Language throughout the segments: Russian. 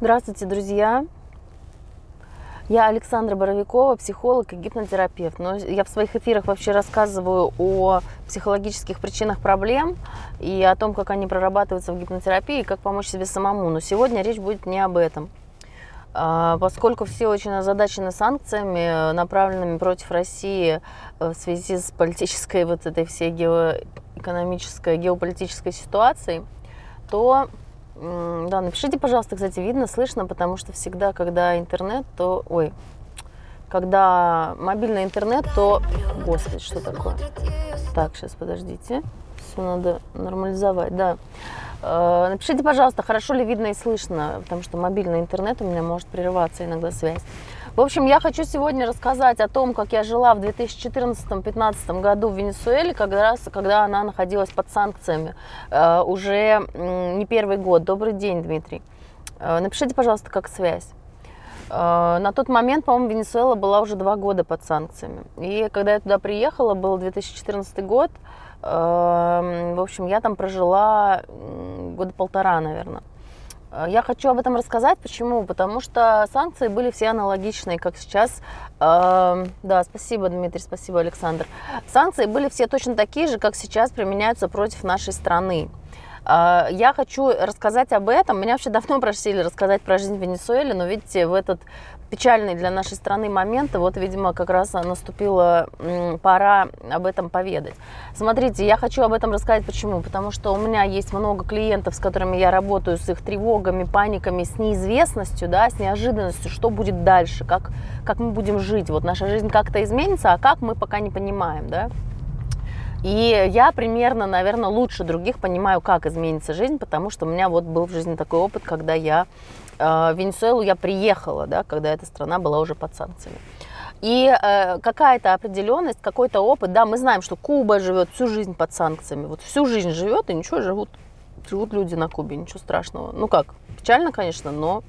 Здравствуйте, друзья! Я Александра Боровикова, психолог и гипнотерапевт. Но я в своих эфирах вообще рассказываю о психологических причинах проблем и о том, как они прорабатываются в гипнотерапии и как помочь себе самому. Но сегодня речь будет не об этом. А, поскольку все очень озадачены санкциями, направленными против России э, в связи с политической вот этой всей геоэкономической, геополитической ситуацией, то да, напишите, пожалуйста, кстати, видно, слышно, потому что всегда, когда интернет, то... Ой, когда мобильный интернет, то... Господи, что такое? Так, сейчас, подождите. Все надо нормализовать, да. Э, напишите, пожалуйста, хорошо ли видно и слышно, потому что мобильный интернет у меня может прерываться иногда связь. В общем, я хочу сегодня рассказать о том, как я жила в 2014-2015 году в Венесуэле, как раз, когда она находилась под санкциями. Э, уже не первый год. Добрый день, Дмитрий. Э, напишите, пожалуйста, как связь. Э, на тот момент, по-моему, Венесуэла была уже два года под санкциями. И когда я туда приехала, был 2014 год, в общем, я там прожила года полтора, наверное. Э, я хочу об этом рассказать. Почему? Потому что санкции были все аналогичные, как сейчас. Э, да, спасибо, Дмитрий, спасибо, Александр. Санкции были все точно такие же, как сейчас применяются против нашей страны. Э, я хочу рассказать об этом. Меня вообще давно просили рассказать про жизнь в Венесуэле, но видите, в этот печальный для нашей страны момент, и вот, видимо, как раз наступила пора об этом поведать. Смотрите, я хочу об этом рассказать почему? Потому что у меня есть много клиентов, с которыми я работаю, с их тревогами, паниками, с неизвестностью, да, с неожиданностью, что будет дальше, как, как мы будем жить. Вот наша жизнь как-то изменится, а как мы пока не понимаем, да. И я примерно, наверное, лучше других понимаю, как изменится жизнь, потому что у меня вот был в жизни такой опыт, когда я в Венесуэлу я приехала, да, когда эта страна была уже под санкциями. И э, какая-то определенность, какой-то опыт, да, мы знаем, что Куба живет всю жизнь под санкциями, вот всю жизнь живет, и ничего, живут, живут люди на Кубе, ничего страшного. Ну как, печально, конечно, но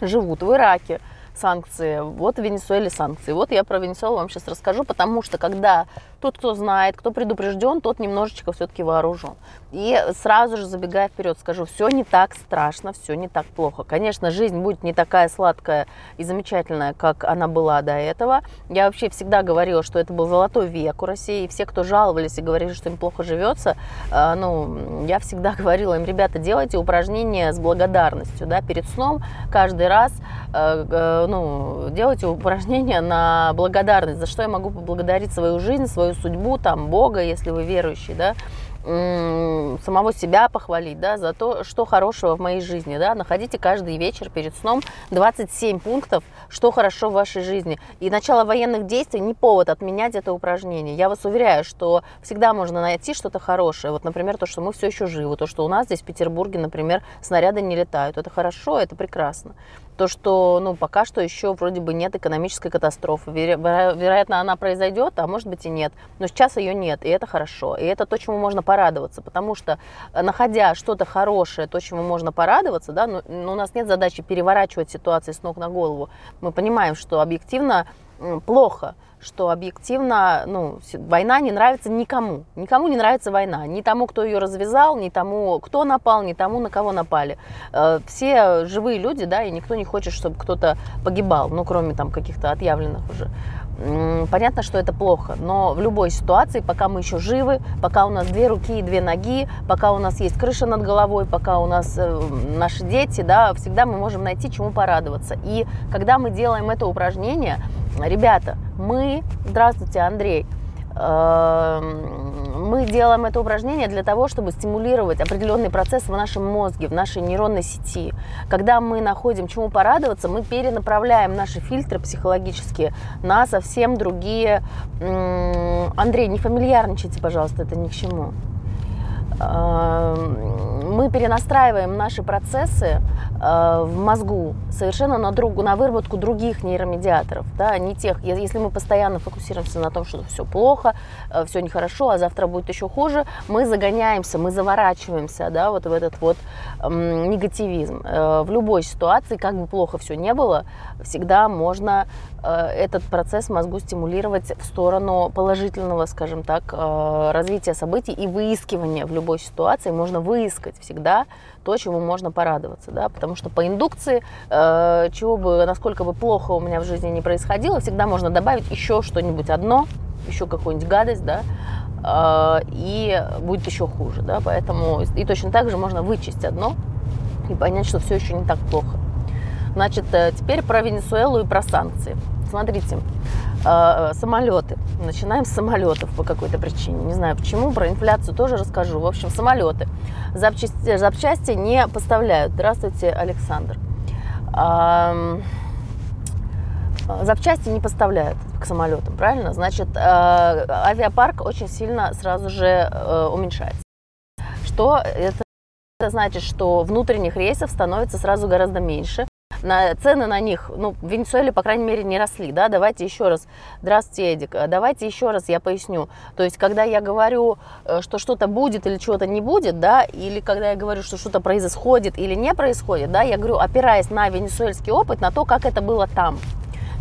живут в Ираке, санкции, вот в Венесуэле санкции. Вот я про Венесуэлу вам сейчас расскажу, потому что когда тот, кто знает, кто предупрежден, тот немножечко все-таки вооружен. И сразу же забегая вперед, скажу, все не так страшно, все не так плохо. Конечно, жизнь будет не такая сладкая и замечательная, как она была до этого. Я вообще всегда говорила, что это был золотой век у России, и все, кто жаловались и говорили, что им плохо живется, э, ну, я всегда говорила им, ребята, делайте упражнения с благодарностью, да, перед сном каждый раз, э, э, ну, делайте упражнения на благодарность, за что я могу поблагодарить свою жизнь, свою свою судьбу, там, Бога, если вы верующий, да, самого себя похвалить, да, за то, что хорошего в моей жизни, да, находите каждый вечер перед сном 27 пунктов, что хорошо в вашей жизни. И начало военных действий не повод отменять это упражнение. Я вас уверяю, что всегда можно найти что-то хорошее. Вот, например, то, что мы все еще живы, то, что у нас здесь в Петербурге, например, снаряды не летают. Это хорошо, это прекрасно то, что ну, пока что еще вроде бы нет экономической катастрофы. Веро- вероятно, она произойдет, а может быть и нет. Но сейчас ее нет, и это хорошо. И это то, чему можно порадоваться, потому что, э, находя что-то хорошее, то, чему можно порадоваться, да, ну, ну, у нас нет задачи переворачивать ситуации с ног на голову. Мы понимаем, что объективно плохо, что объективно ну, война не нравится никому. Никому не нравится война. Ни тому, кто ее развязал, ни тому, кто напал, ни тому, на кого напали. Э, все живые люди, да, и никто не хочет, чтобы кто-то погибал, ну, кроме там каких-то отъявленных уже. Понятно, что это плохо, но в любой ситуации, пока мы еще живы, пока у нас две руки и две ноги, пока у нас есть крыша над головой, пока у нас э, наши дети, да, всегда мы можем найти чему порадоваться. И когда мы делаем это упражнение, ребята, мы, здравствуйте, Андрей, Эм, мы делаем это упражнение для того, чтобы стимулировать определенный процесс в нашем мозге, в нашей нейронной сети. Когда мы находим чему порадоваться, мы перенаправляем наши фильтры психологические на совсем другие... Андрей, не фамильярничайте, пожалуйста, это ни к чему. Эм, мы перенастраиваем наши процессы э, в мозгу совершенно на, друг, на выработку других нейромедиаторов, да, не тех. Если мы постоянно фокусируемся на том, что все плохо, э, все нехорошо, а завтра будет еще хуже, мы загоняемся, мы заворачиваемся, да, вот в этот вот эм, негативизм. Э, в любой ситуации, как бы плохо все не было, всегда можно этот процесс мозгу стимулировать в сторону положительного, скажем так, развития событий и выискивания в любой ситуации можно выискать всегда то, чему можно порадоваться, да, потому что по индукции, э, чего бы, насколько бы плохо у меня в жизни не происходило, всегда можно добавить еще что-нибудь одно, еще какую-нибудь гадость, да, э, и будет еще хуже, да, поэтому и точно так же можно вычесть одно и понять, что все еще не так плохо. Значит, э, теперь про Венесуэлу и про санкции. Смотрите, э, самолеты. Начинаем с самолетов по какой-то причине. Не знаю почему, про инфляцию тоже расскажу. В общем, самолеты. Запчасти, запчасти не поставляют. Здравствуйте, Александр. Запчасти не поставляют к самолетам, правильно? Значит, э, авиапарк очень сильно сразу же уменьшается. Что это это значит, что внутренних рейсов становится сразу гораздо меньше на, цены на них, ну, в Венесуэле, по крайней мере, не росли, да, давайте еще раз, здравствуйте, Эдик, давайте еще раз я поясню, то есть, когда я говорю, э, что что-то будет или чего-то не будет, да, или когда я говорю, что что-то происходит или не происходит, да, я говорю, опираясь на венесуэльский опыт, на то, как это было там,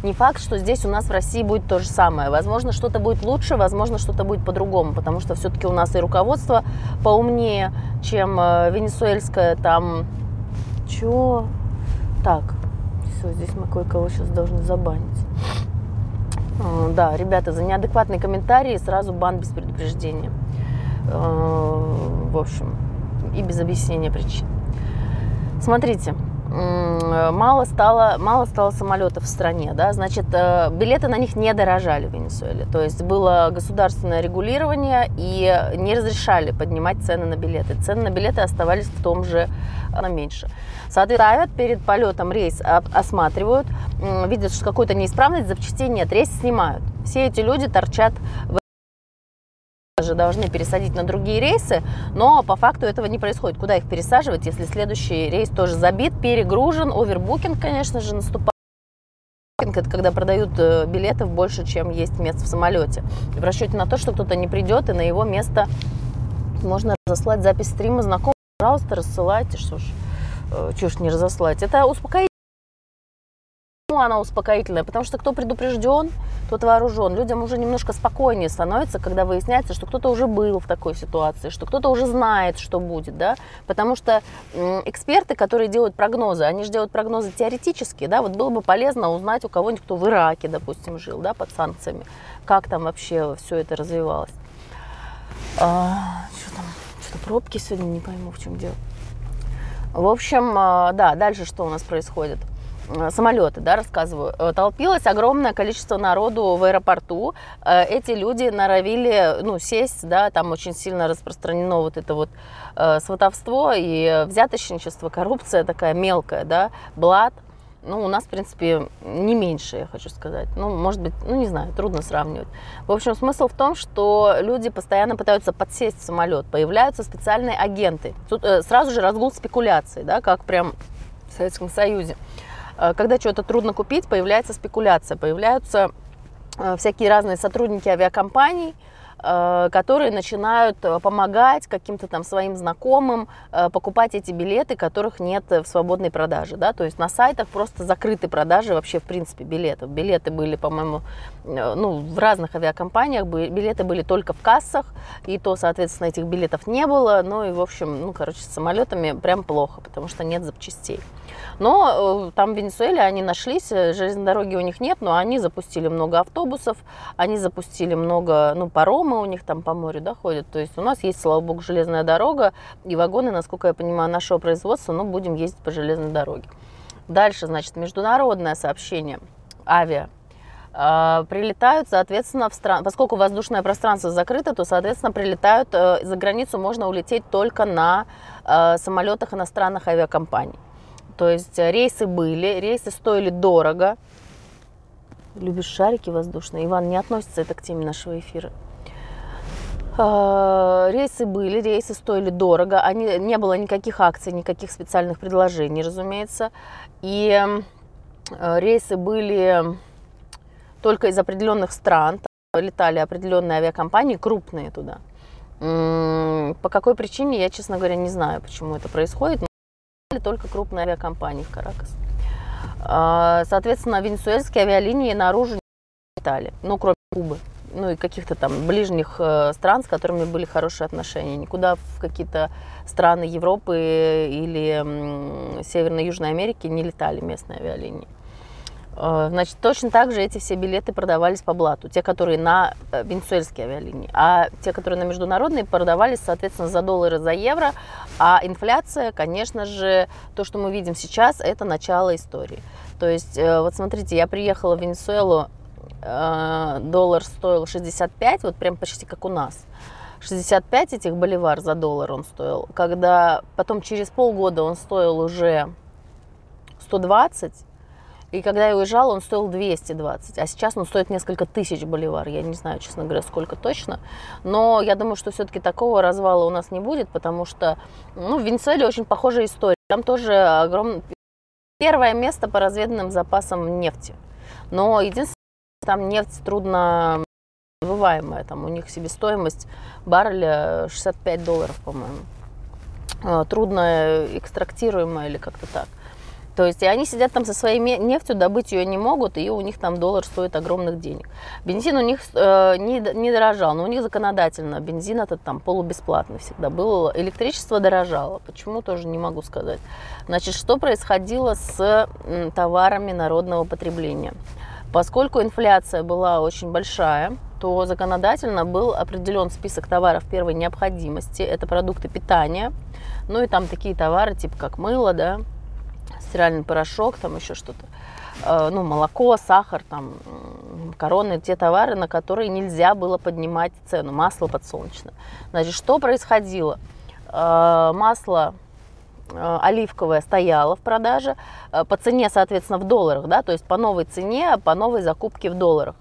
не факт, что здесь у нас в России будет то же самое. Возможно, что-то будет лучше, возможно, что-то будет по-другому, потому что все-таки у нас и руководство поумнее, чем э, венесуэльское там... Чё? Так, все, здесь мы кое-кого сейчас должны забанить. А, да, ребята, за неадекватные комментарии сразу бан без предупреждения. А, в общем, и без объяснения причин. Смотрите, мало стало, мало стало самолетов в стране, да, значит, э, билеты на них не дорожали в Венесуэле, то есть было государственное регулирование и не разрешали поднимать цены на билеты. Цены на билеты оставались в том же, на меньше. Соответственно, перед полетом рейс осматривают, видят, что какой-то неисправность, запчастей нет, рейс снимают. Все эти люди торчат в же должны пересадить на другие рейсы, но по факту этого не происходит. Куда их пересаживать, если следующий рейс тоже забит, перегружен, овербукинг, конечно же, наступает. Это когда продают э, билетов больше, чем есть мест в самолете. В расчете на то, что кто-то не придет, и на его место можно разослать запись стрима знакомым. Пожалуйста, рассылайте, что ж, э, чушь не разослать. Это успокоительно она успокоительная? Потому что кто предупрежден, тот вооружен. Людям уже немножко спокойнее становится, когда выясняется, что кто-то уже был в такой ситуации, что кто-то уже знает, что будет, да, потому что эксперты, которые делают прогнозы, они же делают прогнозы теоретические, да, вот было бы полезно узнать у кого-нибудь, кто в Ираке, допустим, жил, да, под санкциями, как там вообще все это развивалось. А, что там, что-то пробки сегодня, не пойму, в чем дело. В общем, а, да, дальше что у нас происходит? Э, самолеты, да, рассказываю, э, толпилось огромное количество народу в аэропорту. Э, эти люди норовили, ну, сесть, да, там очень сильно распространено вот это вот сватовство и взяточничество, коррупция такая мелкая, да, блат. Ну, у нас, в принципе, не меньше, я хочу сказать. Ну, может быть, ну, не знаю, трудно сравнивать. В общем, смысл в том, что люди постоянно пытаются подсесть в самолет. Появляются специальные агенты. Тут э, сразу же разгул спекуляций, да, как прям в Советском Союзе. Когда что-то трудно купить, появляется спекуляция, появляются э, всякие разные сотрудники авиакомпаний, Э, которые начинают э, помогать каким-то там своим знакомым э, покупать эти билеты, которых нет в свободной продаже, да, то есть на сайтах просто закрыты продажи вообще в принципе билетов. Билеты были, по-моему, ну, в разных авиакомпаниях, билеты были только в кассах, и то, соответственно, этих билетов не было, ну и, в общем, ну, короче, с самолетами прям плохо, потому что нет запчастей. Но там в Венесуэле они нашлись, железной дороги у них нет, но они запустили много автобусов, они запустили много, ну, паром, паромы у них там по морю да, ходят. То есть у нас есть, слава богу, железная дорога, и вагоны, насколько я понимаю, нашего производства, но будем ездить по железной дороге. Дальше, значит, международное сообщение, авиа. Э, прилетают, соответственно, в стран... поскольку воздушное пространство закрыто, то, соответственно, прилетают э, за границу можно улететь только на э, самолетах иностранных авиакомпаний. То есть рейсы были, рейсы стоили дорого. Любишь шарики воздушные? Иван, не относится это к теме нашего эфира. А, рейсы были, рейсы стоили дорого, они, не было никаких акций, никаких специальных предложений, разумеется. И э, рейсы были только из определенных стран, летали определенные авиакомпании, крупные туда. По какой причине, я, честно говоря, не знаю, почему это происходит, но только крупные авиакомпании в Каракас. А, соответственно, венесуэльские авиалинии наружу не летали, ну, кроме Кубы. Ну и каких-то там ближних э, стран, с которыми были хорошие отношения. Никуда в какие-то страны Европы или Северной Южной Америки не летали местные авиалинии. Э, значит, точно так же эти все билеты продавались по блату. Те, которые на э, венесуэльские авиалинии. А те, которые на международные, продавались, соответственно, за доллары, за евро. А инфляция, конечно же, то, что мы видим сейчас, это начало истории. То есть, вот смотрите, я приехала в Венесуэлу, доллар стоил 65, вот прям почти как у нас. 65 этих боливар за доллар он стоил. Когда потом через полгода он стоил уже 120, и когда я уезжала, он стоил 220, а сейчас он стоит несколько тысяч боливар. Я не знаю, честно говоря, сколько точно. Но я думаю, что все-таки такого развала у нас не будет, потому что ну, в Венесуэле очень похожая история. Там тоже огромное... Первое место по разведанным запасам нефти. Но единственное, там нефть трудно вываемая. Там у них себестоимость барреля 65 долларов, по-моему. А, трудно экстрактируемая или как-то так. То есть и они сидят там со своей нефтью, добыть ее не могут, и у них там доллар стоит огромных денег. Бензин у них э, не, не дорожал, но у них законодательно бензин этот там полубесплатный всегда был. Электричество дорожало. Почему, тоже не могу сказать. Значит, что происходило с товарами народного потребления? Поскольку инфляция была очень большая, то законодательно был определен список товаров первой необходимости. Это продукты питания, ну и там такие товары, типа как мыло, да, стиральный порошок, там еще что-то, э, ну, молоко, сахар, там, короны, те товары, на которые нельзя было поднимать цену, масло подсолнечное. Значит, что происходило? Э, масло э, оливковое стояло в продаже по цене, соответственно, в долларах, да, то есть по новой цене, по новой закупке в долларах.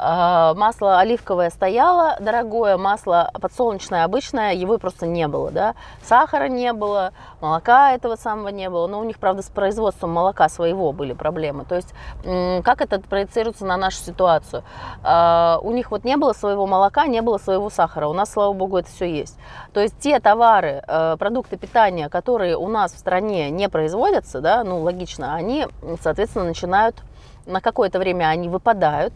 А, масло оливковое стояло дорогое, масло подсолнечное обычное, его просто не было, да. Сахара не было, молока этого самого не было. Но у них, правда, с производством молока своего были проблемы. То есть, как это проецируется на нашу ситуацию? А, у них вот не было своего молока, не было своего сахара. У нас, слава богу, это все есть. То есть, те товары, э, продукты питания, которые у нас в стране не производятся, да, ну, логично, они, соответственно, начинают на какое-то время они выпадают,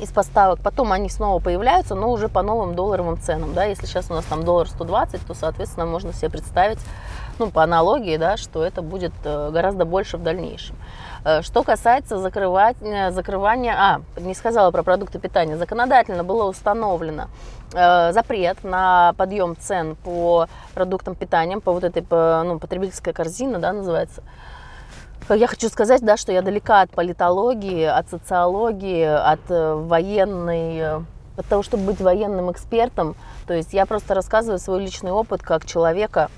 из поставок. Потом они снова появляются, но уже по новым долларовым ценам. Да? Если сейчас у нас там доллар 120, то, соответственно, можно себе представить, ну, по аналогии, да, что это будет э, гораздо больше в дальнейшем. Э, что касается закрывать, э, закрывания, а, не сказала про продукты питания, законодательно было установлено запрет на подъем цен по продуктам питания, по вот этой по, ну, потребительской корзине, да, называется, я хочу сказать, да, что я далека от политологии, от социологии, от э, военной, э, от того, чтобы быть военным экспертом. То есть я просто рассказываю свой личный опыт как человека,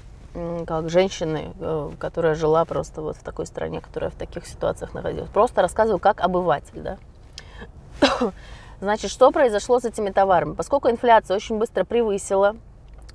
как женщины, э, которая жила просто вот в такой стране, которая в таких ситуациях находилась. Просто рассказываю как обыватель, да. Значит, что произошло с этими товарами? Поскольку инфляция очень быстро превысила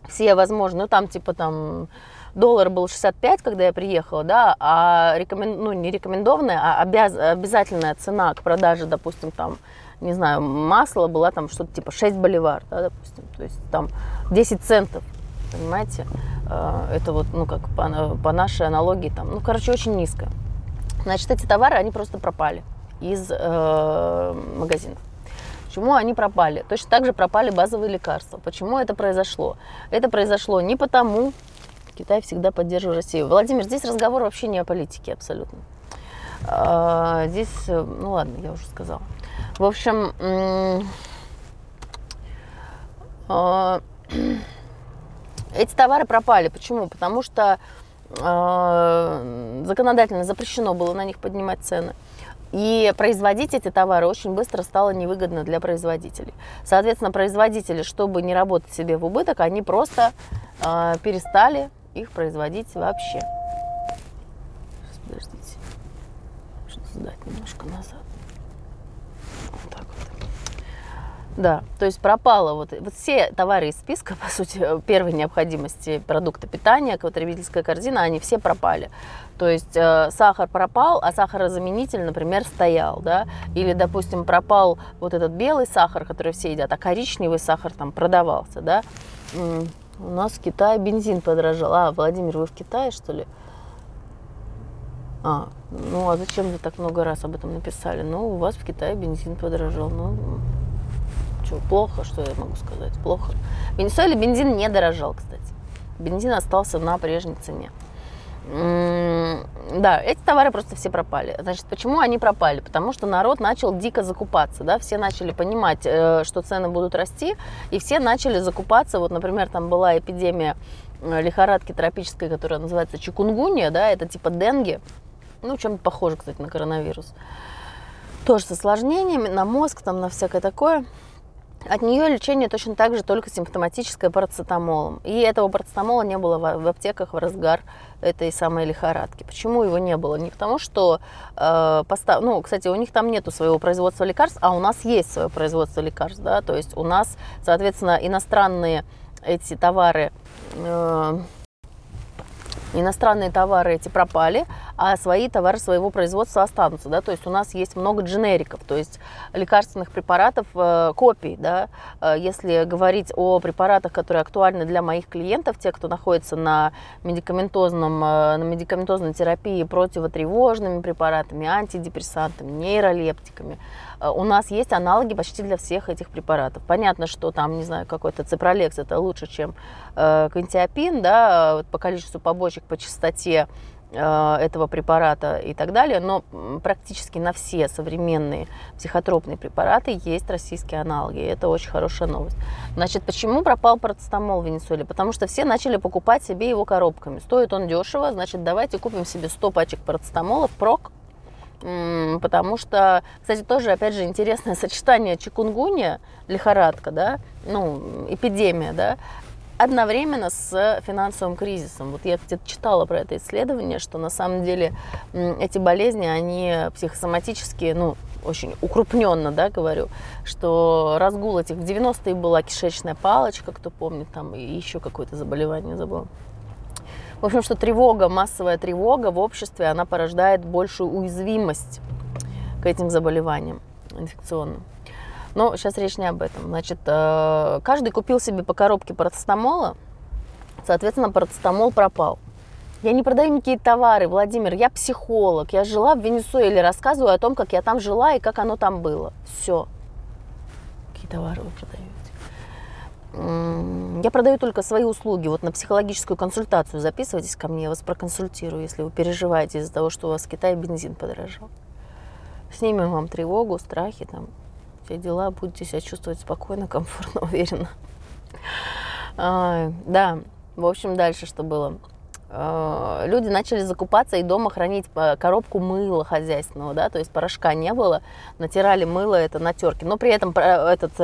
все возможные, ну там типа там доллар был 65, когда я приехала, да, а рекомен... ну, не рекомендованная, а обяз... обязательная цена к продаже, допустим, там, не знаю, масла была там что-то типа 6 боливар, да, допустим, то есть там 10 центов, понимаете, а, это вот, ну, как по, по нашей аналогии, там, ну, короче, очень низко. Значит, эти товары, они просто пропали из э, магазинов. Почему они пропали? Точно так же пропали базовые лекарства. Почему это произошло? Это произошло не потому, Китай всегда поддерживает Россию. Владимир, здесь разговор вообще не о политике абсолютно. А, здесь, э, ну ладно, я уже сказала. В общем, а, эти товары пропали. Почему? Потому что а, законодательно запрещено было на них поднимать цены. И производить эти товары очень быстро стало невыгодно для производителей. Соответственно, производители, чтобы не работать себе в убыток, они просто э, перестали их производить вообще. Сейчас, подождите. Что сдать немножко назад. Вот так вот. Да, то есть пропало вот, вот все товары из списка, по сути, первой необходимости продукты питания, потребительская корзина, они все пропали. То есть э, сахар пропал, а сахарозаменитель, например, стоял, да, или, допустим, пропал вот этот белый сахар, который все едят, а коричневый сахар там продавался, да, у нас в Китае бензин подорожал. А, Владимир, вы в Китае, что ли? А, ну а зачем вы так много раз об этом написали? Ну, у вас в Китае бензин подорожал. Ну, Что, плохо, что я могу сказать? Плохо. В Венесуэле бензин не дорожал, кстати. Бензин остался на прежней цене. Да, эти товары просто все пропали. Значит, почему они пропали? Потому что народ начал дико закупаться, да, все начали понимать, э, что цены будут расти, и все начали закупаться. Вот, например, там была эпидемия э, лихорадки тропической, которая называется чикунгунья, да, это типа денги, ну, чем-то похоже, кстати, на коронавирус. Тоже с осложнениями на мозг, там, на всякое такое. От нее лечение точно так же, только симптоматическое парацетамолом. И этого парацетамола не было в аптеках в разгар этой самой лихорадки. Почему его не было? Не потому, что, э, постав... ну, кстати, у них там нету своего производства лекарств, а у нас есть свое производство лекарств, да, то есть у нас, соответственно, иностранные эти товары э, иностранные товары эти пропали, а свои товары своего производства останутся, да, то есть у нас есть много дженериков, то есть лекарственных препаратов, э, копий, да, э, если говорить о препаратах, которые актуальны для моих клиентов, те, кто находится на медикаментозном, э, на медикаментозной терапии противотревожными препаратами, антидепрессантами, нейролептиками, у нас есть аналоги почти для всех этих препаратов. Понятно, что там, не знаю, какой-то ципролекс это лучше, чем э, кантиопин, да, вот по количеству побочек, по частоте э, этого препарата и так далее, но практически на все современные психотропные препараты есть российские аналоги. И это очень хорошая новость. Значит, почему пропал парацетамол в Венесуэле? Потому что все начали покупать себе его коробками. Стоит он дешево, значит, давайте купим себе 100 пачек парацетамола в прок, потому что, кстати, тоже, опять же, интересное сочетание чикунгуния, лихорадка, да, ну, эпидемия, да, одновременно с финансовым кризисом. Вот я где-то читала про это исследование, что на самом деле эти болезни, они психосоматические, ну, очень укрупненно, да, говорю, что разгул этих в 90-е была кишечная палочка, кто помнит, там и еще какое-то заболевание забыл. В общем, что тревога, массовая тревога в обществе, она порождает большую уязвимость к этим заболеваниям инфекционным. Но сейчас речь не об этом. Значит, э, каждый купил себе по коробке парацетамола, соответственно, парацетамол пропал. Я не продаю никакие товары, Владимир, я психолог. Я жила в Венесуэле, рассказываю о том, как я там жила и как оно там было. Все. Какие товары вы продаете? Я продаю только свои услуги. Вот на психологическую консультацию записывайтесь ко мне, я вас проконсультирую, если вы переживаете из-за того, что у вас в Китае бензин подорожал. Снимем вам тревогу, страхи, там, все дела, будете себя чувствовать спокойно, комфортно, уверенно. А, да, в общем, дальше что было? Э, люди начали закупаться и дома хранить э, коробку мыла хозяйственного, да, то есть порошка не было, натирали мыло это на терке, но при этом э, этот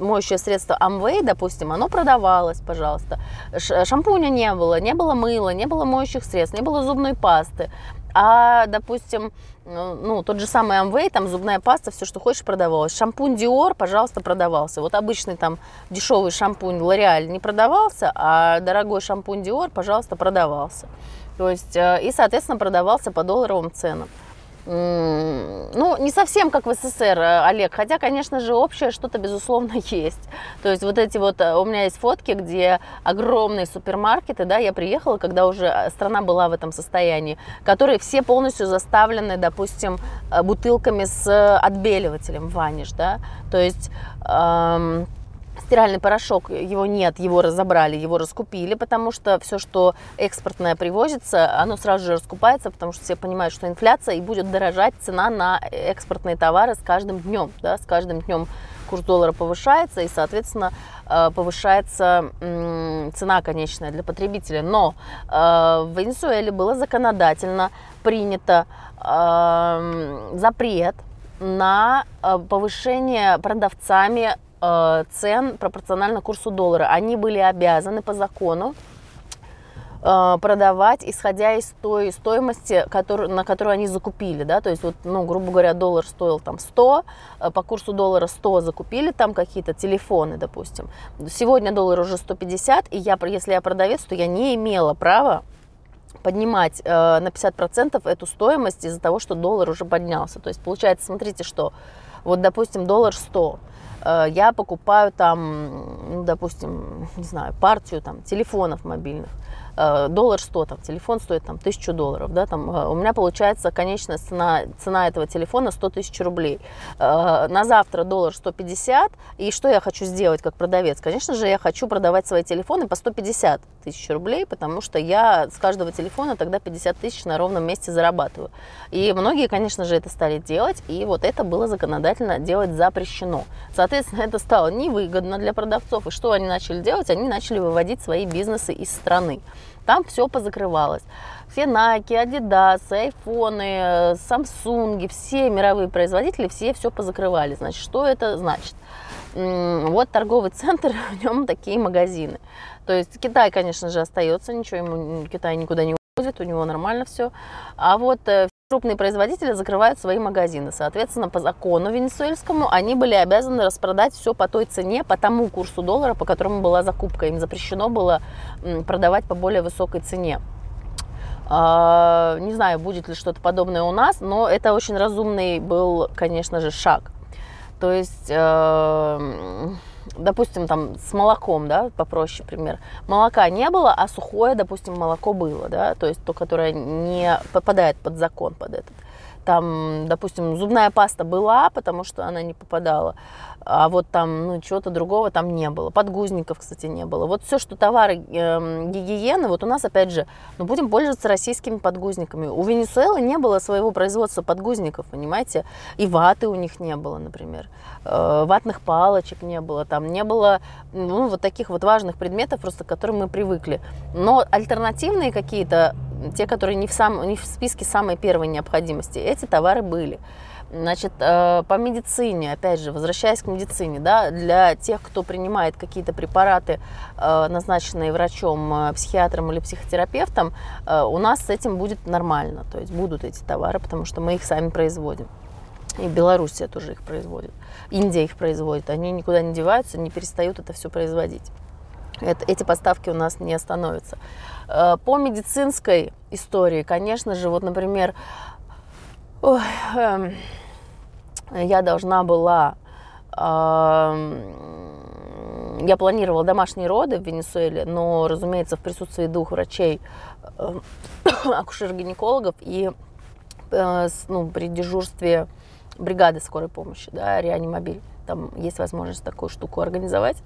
моющее средство Amway, допустим, оно продавалось, пожалуйста, шампуня не было, не было мыла, не было моющих средств, не было зубной пасты, а, допустим, ну, ну, тот же самый Amway, там зубная паста, все, что хочешь, продавалось. Шампунь Dior, пожалуйста, продавался. Вот обычный там дешевый шампунь L'Oreal не продавался, а дорогой шампунь Dior, пожалуйста, продавался. То есть, э, и, соответственно, продавался по долларовым ценам ну, не совсем как в СССР, э, Олег, хотя, конечно же, общее что-то, безусловно, есть. То есть вот эти вот, э, у меня есть фотки, где огромные супермаркеты, да, я приехала, когда уже э, страна была в этом состоянии, которые все полностью заставлены, допустим, бутылками с отбеливателем ваниш, да, то есть... Эм, стиральный порошок, его нет, его разобрали, его раскупили, потому что все, что экспортное привозится, оно сразу же раскупается, потому что все понимают, что инфляция и будет дорожать цена на экспортные товары с каждым днем, да, с каждым днем курс доллара повышается, и, соответственно, э, повышается цена конечная для потребителя. Но э, в Венесуэле было законодательно принято эм, запрет на э, повышение продавцами цен пропорционально курсу доллара. Они были обязаны по закону э, продавать, исходя из той стоимости, на которую они закупили, да, то есть вот, ну, грубо говоря, доллар стоил там 100, э, по курсу доллара 100 закупили там какие-то телефоны, допустим. Сегодня доллар уже 150, и я, если я продавец, то я не имела права поднимать э, на 50% эту стоимость из-за того, что доллар уже поднялся. То есть получается, смотрите, что вот, допустим, доллар 100, Э, я покупаю там, ну, допустим, не знаю, партию там телефонов мобильных. Э, доллар 100, там, телефон стоит там, 1000 долларов, да, там, э, у меня получается конечная цена, цена этого телефона 100 тысяч рублей. Э, на завтра доллар 150, и что я хочу сделать как продавец? Конечно же, я хочу продавать свои телефоны по 150 тысяч рублей, потому что я с каждого телефона тогда 50 тысяч на ровном месте зарабатываю. И многие, конечно же, это стали делать, и вот это было законодательно делать запрещено. Соответственно, это стало невыгодно для продавцов, и что они начали делать? Они начали выводить свои бизнесы из страны. Там все позакрывалось. Все Nike, Adidas, айфоны, Samsung, все мировые производители, все все позакрывали. Значит, что это значит? Вот торговый центр, в нем такие магазины. То есть Китай, конечно же, остается, ничего ему Китай никуда не уходит, у него нормально все. А вот э, крупные производители закрывают свои магазины. Соответственно, по закону венесуэльскому они были обязаны распродать все по той цене, по тому курсу доллара, по которому была закупка. Им запрещено было продавать по более высокой цене. А, не знаю, будет ли что-то подобное у нас, но это очень разумный был, конечно же, шаг. То есть э, допустим, там с молоком, да, попроще пример, молока не было, а сухое, допустим, молоко было, да, то есть то, которое не попадает под закон, под этот. Там, допустим, зубная паста была, потому что она не попадала, а вот там, ну, чего-то другого там не было. Подгузников, кстати, не было. Вот все, что товары э, гигиены, вот у нас, опять же, ну, будем пользоваться российскими подгузниками. У Венесуэлы не было своего производства подгузников, понимаете, и ваты у них не было, например. Э, ватных палочек не было, там не было, ну, вот таких вот важных предметов, просто к которым мы привыкли. Но альтернативные какие-то те, которые не в, сам, не в списке самой первой необходимости, эти товары были. Значит, э, по медицине, опять же, возвращаясь к медицине, да, для тех, кто принимает какие-то препараты, э, назначенные врачом, э, психиатром или психотерапевтом, у нас с этим будет нормально. То есть будут эти товары, потому что мы их сами производим. И Белоруссия тоже их производит. Индия их производит. Они никуда не деваются, не перестают это все производить. Это, эти поставки у нас не остановятся. По медицинской истории, конечно же, вот, например, ой, э, я должна была, э, я планировала домашние роды в Венесуэле, но, разумеется, в присутствии двух врачей, э, акушер-гинекологов и э, ну, при дежурстве бригады скорой помощи, да, реанимобиль. Там есть возможность такую штуку организовать.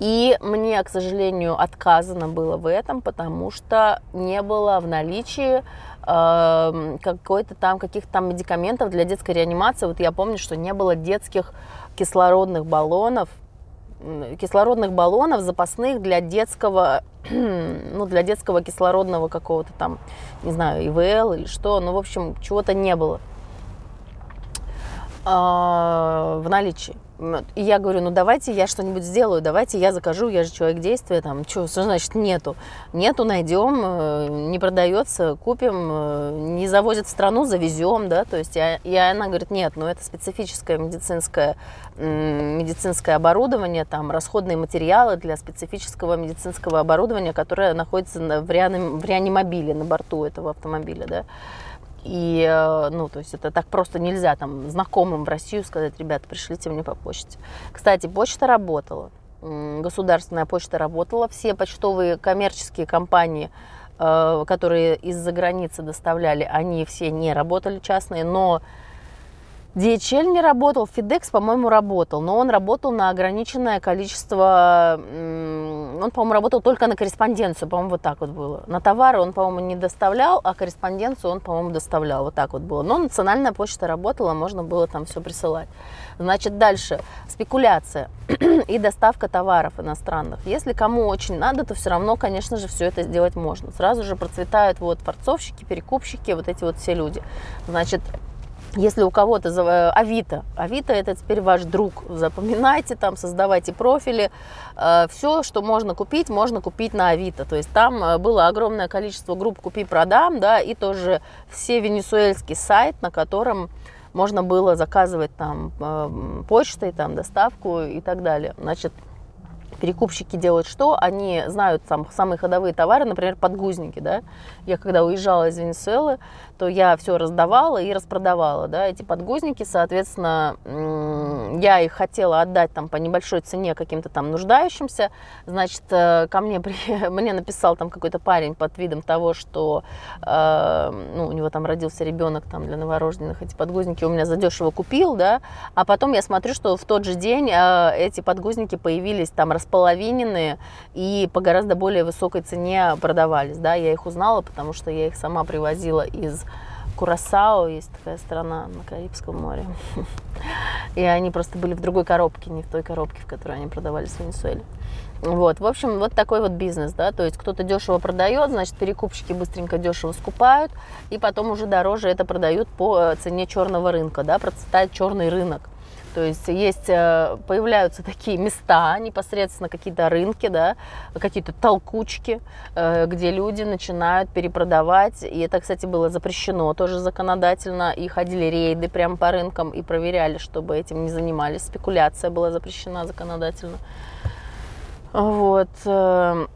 И мне, к сожалению, отказано было в этом, потому что не было в наличии э, какой-то там каких-то там медикаментов для детской реанимации. Вот я помню, что не было детских кислородных баллонов, кислородных баллонов запасных для детского, ну, для детского кислородного какого-то там, не знаю, ИВЛ или что, ну, в общем, чего-то не было э, в наличии. И я говорю, ну давайте я что-нибудь сделаю, давайте я закажу, я же человек действия, там, что, что значит нету? Нету, найдем, э, не продается, купим, э, не завозят в страну, завезем, да, то есть, я, и она говорит, нет, ну это специфическое медицинское, медицинское оборудование, там, расходные материалы для специфического медицинского оборудования, которое находится в, реани, в реанимобиле на борту этого автомобиля, да. И, э, ну, то есть это так просто нельзя там знакомым в Россию сказать, ребята, пришлите мне по почте. Кстати, почта работала, государственная почта работала, все почтовые коммерческие компании, э, которые из-за границы доставляли, они все не работали частные, но DHL не работал, FedEx, по-моему, работал, но он работал на ограниченное количество, он, по-моему, работал только на корреспонденцию, по-моему, вот так вот было. На товары он, по-моему, не доставлял, а корреспонденцию он, по-моему, доставлял, вот так вот было. Но национальная почта работала, можно было там все присылать. Значит, дальше, спекуляция и доставка товаров иностранных. Если кому очень надо, то все равно, конечно же, все это сделать можно. Сразу же процветают вот форцовщики, перекупщики, вот эти вот все люди. Значит, если у кого-то э, Авито, Авито это теперь ваш друг, запоминайте там, создавайте профили, э, все, что можно купить, можно купить на Авито, то есть там э, было огромное количество групп купи-продам, да, и тоже все венесуэльский сайт, на котором можно было заказывать там почтой, там доставку и так далее. Значит, Перекупщики делают что? Они знают там самые ходовые товары, например, подгузники, да. Я когда уезжала из Венесуэлы, то я все раздавала и распродавала, да, эти подгузники, соответственно, я их хотела отдать там по небольшой цене каким-то там нуждающимся, значит, э, ко мне, мне написал там какой-то парень под видом того, что, э, ну, у него там родился ребенок там для новорожденных, эти подгузники у меня задешево купил, да, а потом я смотрю, что в тот же день э, эти подгузники появились там располовиненные и по гораздо более высокой цене продавались, да, я их узнала, потому что я их сама привозила из Курасао, есть такая страна на Карибском море. И они просто были в другой коробке, не в той коробке, в которой они продавались в Венесуэле. Вот, в общем, вот такой вот бизнес, да, то есть кто-то дешево продает, значит, перекупщики быстренько дешево скупают, и потом уже дороже это продают по э, цене черного рынка, да, процветает черный рынок. То есть есть, э, появляются такие места, непосредственно какие-то рынки, да, какие-то толкучки, э, где люди начинают перепродавать. И это, кстати, было запрещено тоже законодательно. И ходили рейды прямо по рынкам и проверяли, чтобы этим не занимались. Спекуляция была запрещена законодательно. Вот. Э,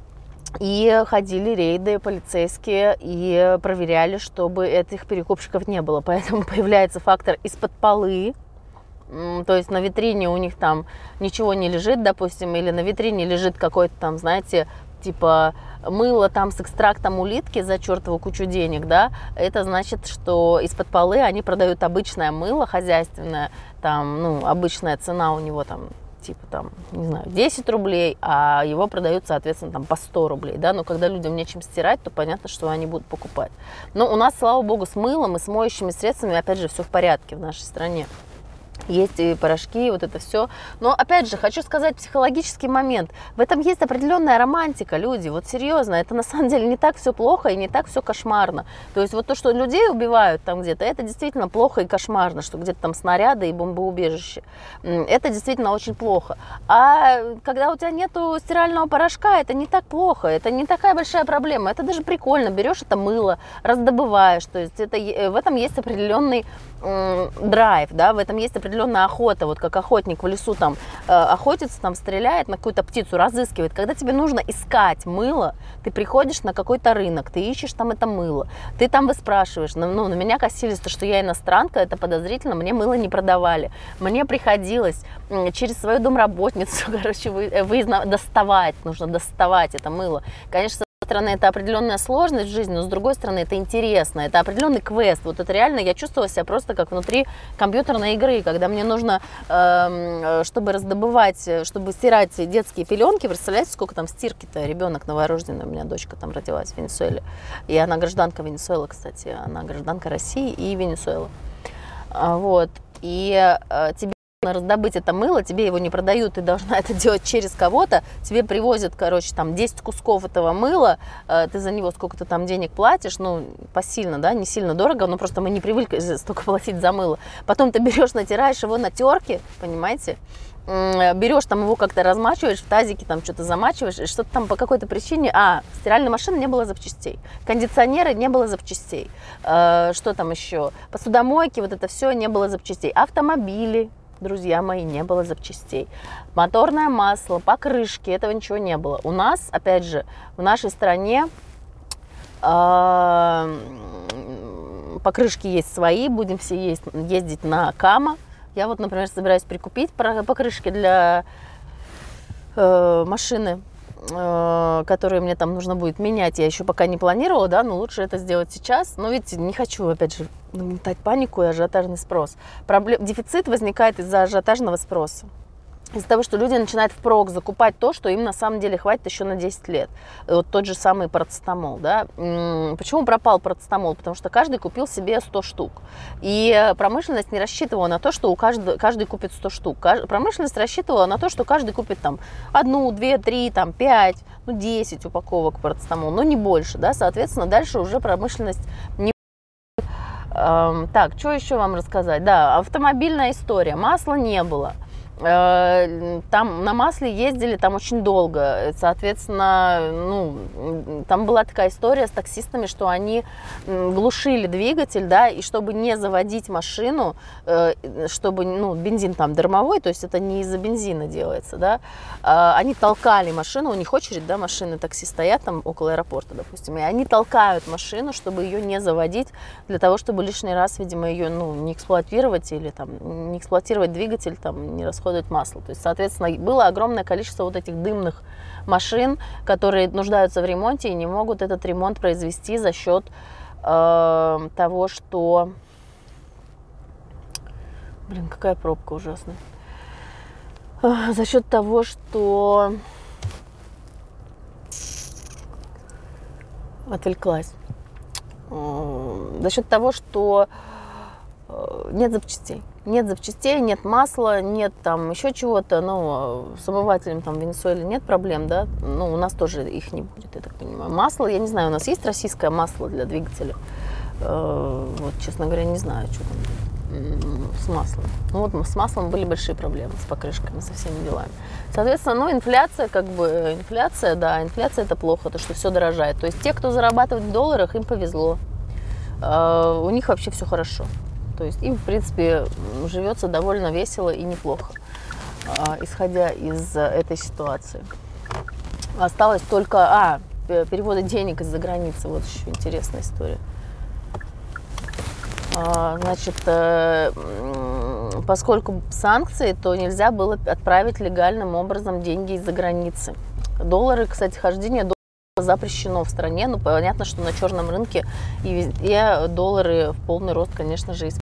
и ходили рейды полицейские и проверяли, чтобы этих перекупщиков не было. Поэтому появляется фактор из-под полы, то есть на витрине у них там ничего не лежит, допустим, или на витрине лежит какой-то там, знаете, типа мыло там с экстрактом улитки за чертову кучу денег, да, это значит, что из-под полы они продают обычное мыло хозяйственное, там, ну, обычная цена у него там типа там, не знаю, 10 рублей, а его продают, соответственно, там по 100 рублей, да, но когда людям нечем стирать, то понятно, что они будут покупать. Но у нас, слава богу, с мылом и с моющими средствами, опять же, все в порядке в нашей стране есть и порошки, вот это все. Но опять же, хочу сказать психологический момент. В этом есть определенная романтика, люди. Вот серьезно, это на самом деле не так все плохо и не так все кошмарно. То есть вот то, что людей убивают там где-то, это действительно плохо и кошмарно, что где-то там снаряды и бомбоубежище. Это действительно очень плохо. А когда у тебя нету стирального порошка, это не так плохо, это не такая большая проблема. Это даже прикольно. Берешь это мыло, раздобываешь. То есть это, в этом есть определенный драйв, да, в этом есть определенная охота, вот как охотник в лесу там э, охотится, там стреляет на какую-то птицу, разыскивает. Когда тебе нужно искать мыло, ты приходишь на какой-то рынок, ты ищешь там это мыло, ты там выспрашиваешь, ну, ну на меня косились, то, что я иностранка, это подозрительно, мне мыло не продавали. Мне приходилось через свою домработницу, короче, вы, э, выездно, доставать, нужно доставать это мыло. Конечно, стороны, это определенная сложность в жизни, но с другой стороны, это интересно, это определенный квест. Вот это реально, я чувствовала себя просто как внутри компьютерной игры, когда мне нужно, эм, чтобы раздобывать, чтобы стирать детские пеленки, представляете, сколько там стирки-то, ребенок новорожденный, у меня дочка там родилась в Венесуэле, и она гражданка Венесуэлы, кстати, она гражданка России и Венесуэлы. А, вот, и э, тебе раздобыть это мыло, тебе его не продают, ты должна это делать через кого-то, тебе привозят, короче, там 10 кусков этого мыла, э, ты за него сколько-то там денег платишь, ну, посильно, да, не сильно дорого, но просто мы не привыкли столько платить за мыло. Потом ты берешь, натираешь его на терке, понимаете, берешь там его как-то размачиваешь в тазике, там что-то замачиваешь, и что-то там по какой-то причине, а, стиральной машины не было запчастей, кондиционеры не было запчастей, э, что там еще, посудомойки, вот это все не было запчастей, автомобили, друзья мои, не было запчастей. Моторное масло, покрышки, этого ничего не было. У нас, опять же, в нашей стране э, покрышки есть свои, будем все ездить на Кама. Я вот, например, собираюсь прикупить покрышки для э, машины которые мне там нужно будет менять, я еще пока не планировала, да, но лучше это сделать сейчас. Но видите, не хочу, опять же, нагнетать панику и ажиотажный спрос. Проблем, дефицит возникает из-за ажиотажного спроса из-за того, что люди начинают впрок закупать то, что им на самом деле хватит еще на 10 лет. Вот тот же самый парацетамол. Да? Почему пропал парацетамол? Потому что каждый купил себе 100 штук. И промышленность не рассчитывала на то, что у каждого, каждый купит 100 штук. Промышленность рассчитывала на то, что каждый купит там одну, две, три, там, пять, ну, 10 упаковок парацетамола, но не больше. Да? Соответственно, дальше уже промышленность не так, что еще вам рассказать? Да, автомобильная история. Масла не было. Э, там на масле ездили там очень долго. Соответственно, ну, там была такая история с таксистами, что они глушили двигатель, да, и чтобы не заводить машину, э, чтобы, ну, бензин там дармовой, то есть это не из-за бензина делается, да, а они толкали машину, у них очередь, да, машины такси стоят там около аэропорта, допустим, и они толкают машину, чтобы ее не заводить, для того, чтобы лишний раз, видимо, ее, ну, не эксплуатировать или там не эксплуатировать двигатель, там, не расходовать расходует масло. То есть, соответственно, было огромное количество вот этих дымных машин, которые нуждаются в ремонте и не могут этот ремонт произвести за счет э, того, что... Блин, какая пробка ужасная. За счет того, что... Отвлеклась. За счет того, что э, нет запчастей нет запчастей, нет масла, нет там еще чего-то, ну, с омывателем там в Венесуэле нет проблем, да, ну, у нас тоже их не будет, я так понимаю. Масло, я не знаю, у нас есть российское масло для двигателя? Э, вот, честно говоря, не знаю, что там с маслом. Ну вот с маслом были большие проблемы, с покрышками, со всеми делами. Соответственно, ну, инфляция, как бы, инфляция, да, инфляция это плохо, то, что все дорожает. То есть те, кто зарабатывает в долларах, им повезло. Э, у них вообще все хорошо. То есть им, в принципе, живется довольно весело и неплохо, а, исходя из этой ситуации. Осталось только... А, переводы денег из-за границы. Вот еще интересная история. А, значит, э, поскольку санкции, то нельзя было отправить легальным образом деньги из-за границы. Доллары, кстати, хождение запрещено в стране, но понятно, что на черном рынке и везде доллары в полный рост, конечно же, а,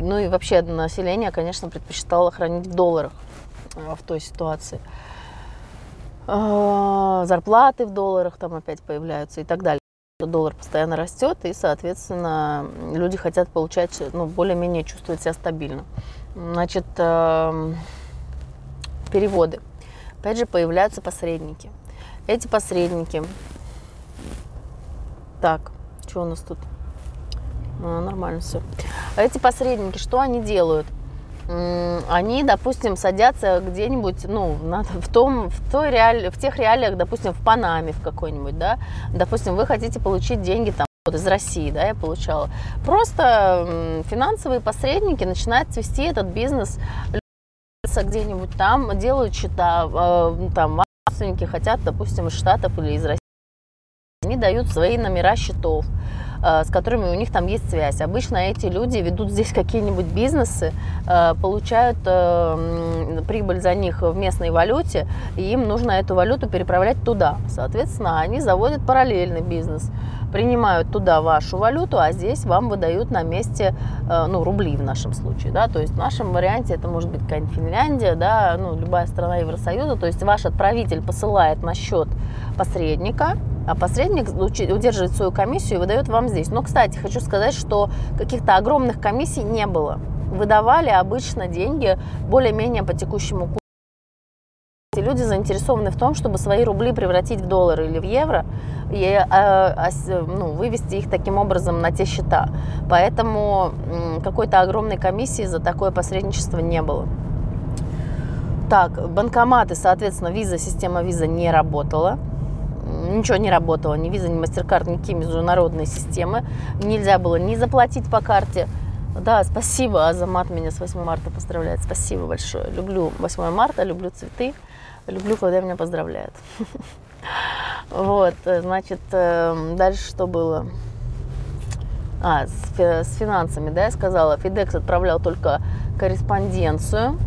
ну и вообще население, конечно, предпочитало хранить в долларах а, в той ситуации. А, зарплаты в долларах там опять появляются и так далее. Доллар постоянно растет, и, соответственно, люди хотят получать, ну, более-менее чувствовать себя стабильно. Значит, переводы. Опять же, появляются посредники. Эти посредники. Так, что у нас тут? А, нормально все. А эти посредники, что они делают? Они, допустим, садятся где-нибудь, ну, в, том, в, той реаль, в тех реалиях, допустим, в Панаме в какой-нибудь, да, допустим, вы хотите получить деньги там вот из России, да, я получала. Просто финансовые посредники начинают цвести этот бизнес где-нибудь там, делают счета, э, там, родственники хотят, допустим, из Штатов или из России. Они дают свои номера счетов, Э, с которыми у них там есть связь. Обычно эти люди ведут здесь какие-нибудь бизнесы, э, получают э, прибыль за них в местной валюте, и им нужно эту валюту переправлять туда. Соответственно, они заводят параллельный бизнес принимают туда вашу валюту, а здесь вам выдают на месте, ну, рубли в нашем случае, да, то есть в нашем варианте это может быть какая-нибудь Финляндия, да, ну, любая страна Евросоюза, то есть ваш отправитель посылает на счет посредника, а посредник удерживает свою комиссию и выдает вам здесь. Но, кстати, хочу сказать, что каких-то огромных комиссий не было. Выдавали обычно деньги более-менее по текущему курсу. Люди заинтересованы в том, чтобы свои рубли превратить в доллары или в евро и э, э, ну, вывести их таким образом на те счета. Поэтому какой-то огромной комиссии за такое посредничество не было. Так, банкоматы, соответственно, виза, система виза не работала ничего не работало, ни виза, ни MasterCard, никакие международные системы. Нельзя было ни заплатить по карте. Да, спасибо, Азамат меня с 8 марта поздравляет. Спасибо большое. Люблю 8 марта, люблю цветы, люблю, когда меня поздравляют. Вот, значит, э, дальше что было? А, с, с финансами, да, я сказала. FedEx отправлял только корреспонденцию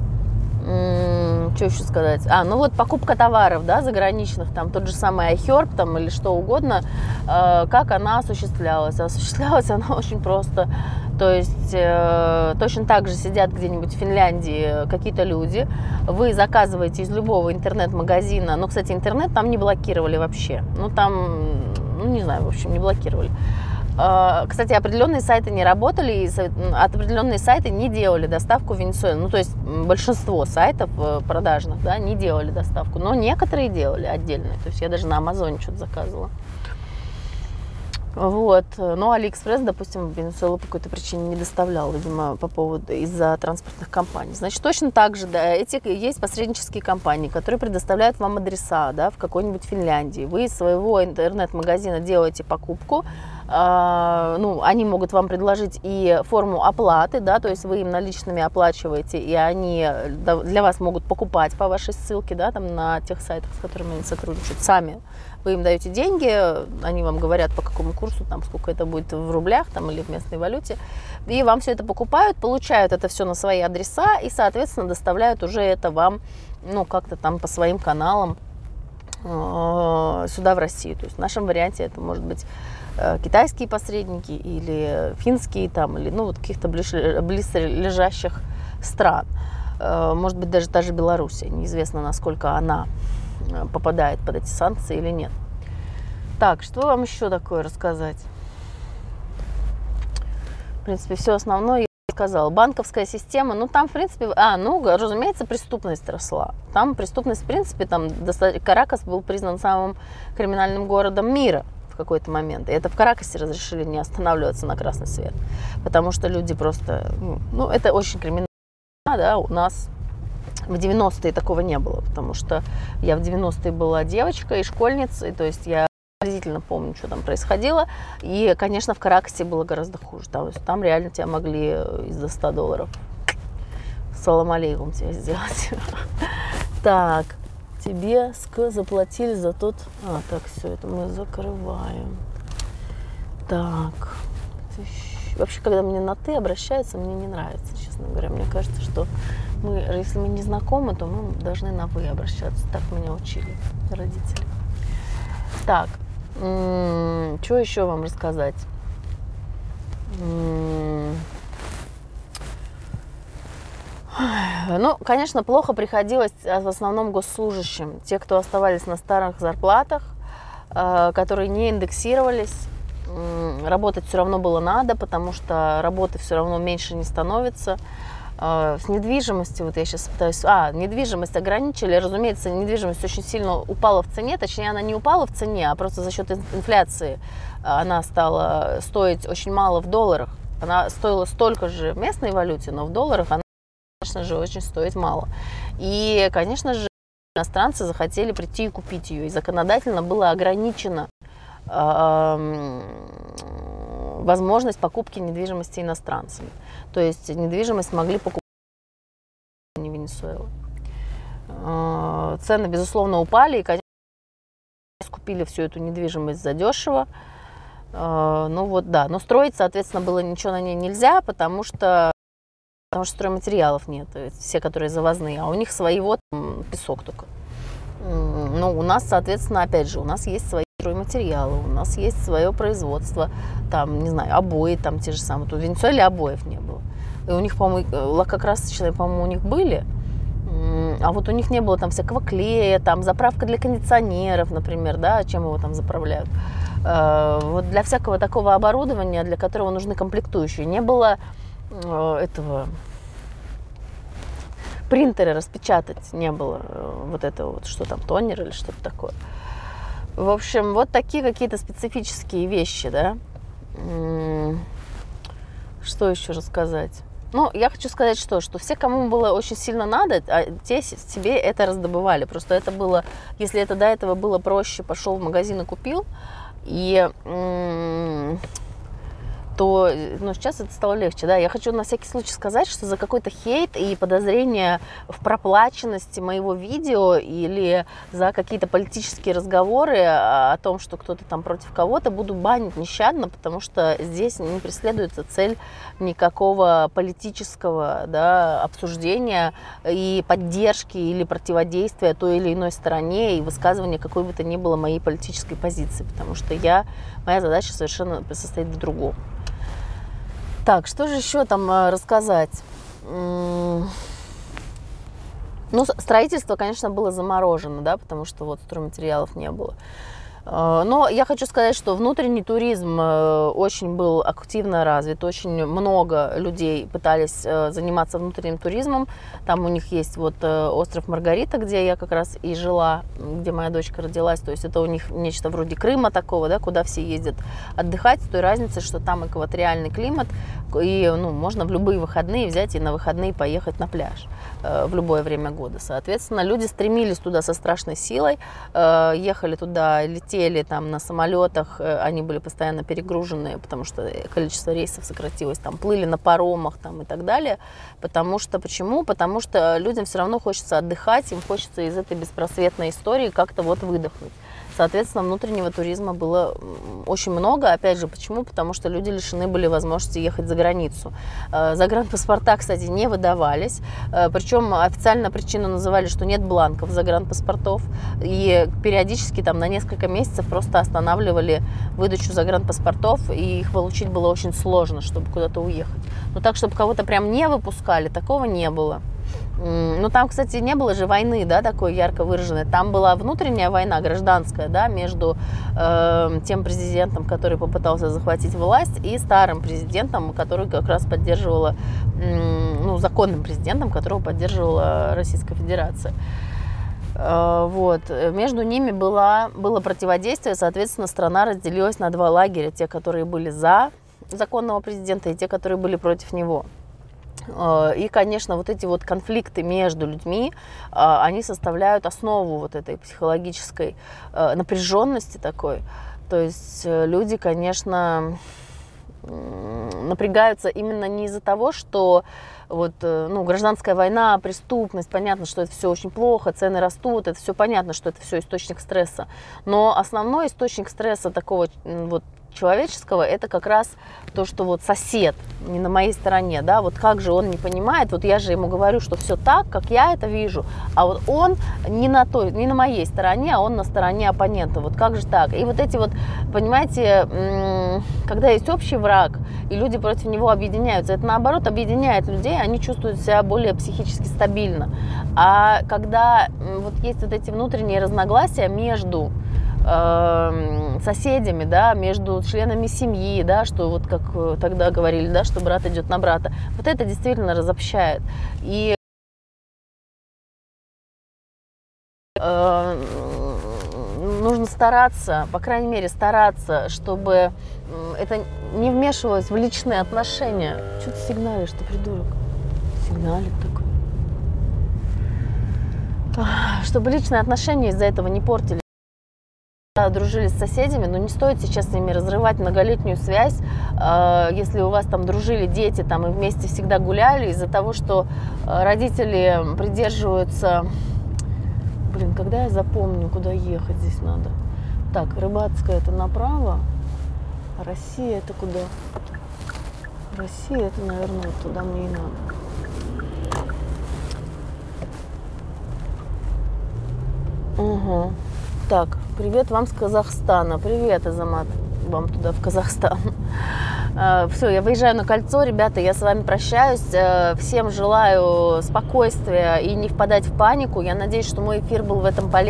что еще сказать? А, ну вот покупка товаров, да, заграничных, там тот же самый iHerb, там или что угодно, э, как она осуществлялась? Осуществлялась она очень просто. То есть э, точно так же сидят где-нибудь в Финляндии какие-то люди, вы заказываете из любого интернет-магазина, ну, кстати, интернет там не блокировали вообще, ну, там, ну, не знаю, в общем, не блокировали. А, кстати, определенные сайты не работали, и определенные сайты не делали доставку в Венесуэлу. Ну, то есть большинство сайтов э, продажных, да, не делали доставку, но некоторые делали отдельные. То есть я даже на Амазоне что-то заказывала. Вот. Но Алиэкспресс, допустим, в Венесуэлу по какой-то причине не доставлял, видимо, по поводу из-за транспортных компаний. Значит, точно так же, да, эти есть посреднические компании, которые предоставляют вам адреса, да, в какой-нибудь Финляндии. Вы из своего интернет-магазина делаете покупку, ну, они могут вам предложить и форму оплаты, да, то есть вы им наличными оплачиваете, и они для вас могут покупать по вашей ссылке, да, там на тех сайтах, с которыми они сотрудничают, сами вы им даете деньги, они вам говорят, по какому курсу, там, сколько это будет в рублях там, или в местной валюте, и вам все это покупают, получают это все на свои адреса и, соответственно, доставляют уже это вам, ну, как-то там по своим каналам э, сюда, в Россию. То есть в нашем варианте это может быть китайские посредники или финские там, или, ну, вот каких-то близлежащих стран. Э, может быть, даже та же. Неизвестно, насколько она Э, попадает под эти санкции или нет. Так, что вам еще такое рассказать? В принципе, все основное я сказала. Банковская система, ну там, в принципе, а, ну, разумеется, преступность росла. Там преступность, в принципе, там Каракас был признан самым криминальным городом мира в какой-то момент. И это в Каракасе разрешили не останавливаться на красный свет. Потому что люди просто, ну, ну это очень криминально, да, у нас в 90-е такого не было, потому что я в 90-е была девочкой и школьницей, то есть я приблизительно помню, что там происходило. И, конечно, в Каракасе было гораздо хуже. Есть там реально тебя могли из-за 100 долларов салам алейкум тебе сделать. Так, тебе заплатили за тот... А, так, все, это мы закрываем. Так, вообще, когда мне на «ты» обращаются, мне не нравится, честно говоря. Мне кажется, что мы, если мы не знакомы, то мы должны на «вы» обращаться. Так меня учили родители. Так, что еще вам рассказать? Ну, конечно, плохо приходилось а, в основном госслужащим. Те, кто оставались на старых зарплатах, а, которые не индексировались, работать все равно было надо, потому что работы все равно меньше не становится. А, с недвижимостью, вот я сейчас пытаюсь... А, недвижимость ограничили. Разумеется, недвижимость очень сильно упала в цене. Точнее, она не упала в цене, а просто за счет инфляции она стала стоить очень мало в долларах. Она стоила столько же в местной валюте, но в долларах она, конечно же, очень стоит мало. И, конечно же, иностранцы захотели прийти и купить ее. И законодательно было ограничено возможность покупки недвижимости иностранцами. То есть недвижимость могли покупать не Венесуэлы. А, цены, безусловно, упали, и, конечно, купили всю эту недвижимость задешево. А, ну вот, да, но строить, соответственно, было ничего на ней нельзя, потому что, потому что стройматериалов нет, все, которые завозные, а у них своего там песок только. Ну, у нас, соответственно, опять же, у нас есть свои стройматериалы, у нас есть свое производство, там, не знаю, обои там те же самые. Тут в Венесуэле обоев не было. И у них, по-моему, лакокрасочные, по-моему, у них были, а вот у них не было там всякого клея, там заправка для кондиционеров, например, да, чем его там заправляют. Э, вот для всякого такого оборудования, для которого нужны комплектующие, не было э, этого принтеры распечатать не было, э, вот этого вот, что там, тонер или что-то такое. В общем, вот такие какие-то специфические вещи, да. Что еще рассказать? Ну, я хочу сказать, что, что все, кому было очень сильно надо, а те себе это раздобывали. Просто это было, если это до этого было проще, пошел в магазин и купил, и то ну, сейчас это стало легче. Да? Я хочу на всякий случай сказать, что за какой-то хейт и подозрение в проплаченности моего видео или за какие-то политические разговоры о том, что кто-то там против кого-то, буду банить нещадно, потому что здесь не преследуется цель никакого политического да, обсуждения и поддержки или противодействия той или иной стороне и высказывания какой бы то ни было моей политической позиции, потому что я, моя задача совершенно состоит в другом. Так, что же еще там э, рассказать? Ну, строительство, конечно, было заморожено, да, потому что вот стройматериалов не было. Э, но я хочу сказать, что внутренний туризм э, очень был активно развит, очень много людей пытались э, заниматься внутренним туризмом. Там у них есть вот остров Маргарита, где я как раз и жила, где моя дочка родилась. То есть это у них нечто вроде Крыма такого, да, куда все ездят отдыхать, с той разницей, что там экваториальный климат, и ну, можно в любые выходные взять и на выходные поехать на пляж в любое время года. Соответственно, люди стремились туда со страшной силой, ехали туда, летели там на самолетах, э, они были постоянно перегружены, потому что количество рейсов сократилось, там плыли на паромах там и так далее. Потому что, почему? Потому что людям все равно хочется отдыхать, им хочется из этой беспросветной истории как-то вот выдохнуть. Соответственно, внутреннего туризма было очень много. Опять же, почему? Потому что люди лишены были возможности ехать за границу. Э, загранпаспорта, кстати, не выдавались. Э, Причем официально причину называли, что нет бланков загранпаспортов. И периодически там на несколько месяцев просто останавливали выдачу загранпаспортов, и их получить было очень сложно, чтобы куда-то уехать. Но так, чтобы кого-то прям не выпускали, такого не было. Ну, там, кстати, не было же войны, да, такой ярко выраженной. Там была внутренняя война, гражданская, да, между э, тем президентом, который попытался захватить власть, и старым президентом, который как раз поддерживала, э, ну, законным президентом, которого поддерживала Российская Федерация. Э, вот. Между ними было, было противодействие, соответственно, страна разделилась на два лагеря. Те, которые были за законного президента, и те, которые были против него. Э, и, конечно, вот эти вот конфликты между людьми, э, они составляют основу вот этой психологической э, напряженности такой. То есть люди, конечно, напрягаются именно не из-за того, что вот, ну, гражданская война, преступность, понятно, что это все очень плохо, цены растут, это все понятно, что это все источник стресса. Но основной источник стресса такого вот человеческого, это как раз то, что вот сосед не на моей стороне, да, вот как же он не понимает, вот я же ему говорю, что все так, как я это вижу, а вот он не на той, не на моей стороне, а он на стороне оппонента, вот как же так? И вот эти вот, понимаете, когда есть общий враг, и люди против него объединяются, это наоборот объединяет людей, они чувствуют себя более психически стабильно. А когда вот есть вот эти внутренние разногласия между э, соседями, да, между членами семьи, да, что вот как э, тогда говорили, да, что брат идет на брата. Вот это действительно разобщает. И э, нужно стараться, по крайней мере, стараться, чтобы это не вмешивалось в личные отношения. Что ты сигналишь, ты придурок? Сигналит такой. Чтобы личные отношения из-за этого не портили дружили с соседями, но не стоит сейчас с ними разрывать многолетнюю связь, э, если у вас там дружили дети там и вместе всегда гуляли из-за того, что э, родители придерживаются... Блин, когда я запомню, куда ехать здесь надо? Так, Рыбацкая это направо, а Россия это куда? Россия это, наверное, вот туда мне и надо. Угу. Так, привет вам с Казахстана. Привет, Азамат, вам туда, в Казахстан. А, Все, я выезжаю на кольцо, ребята, я с вами прощаюсь. Э, всем желаю спокойствия и не впадать в панику. Я надеюсь, что мой эфир был в этом полезен.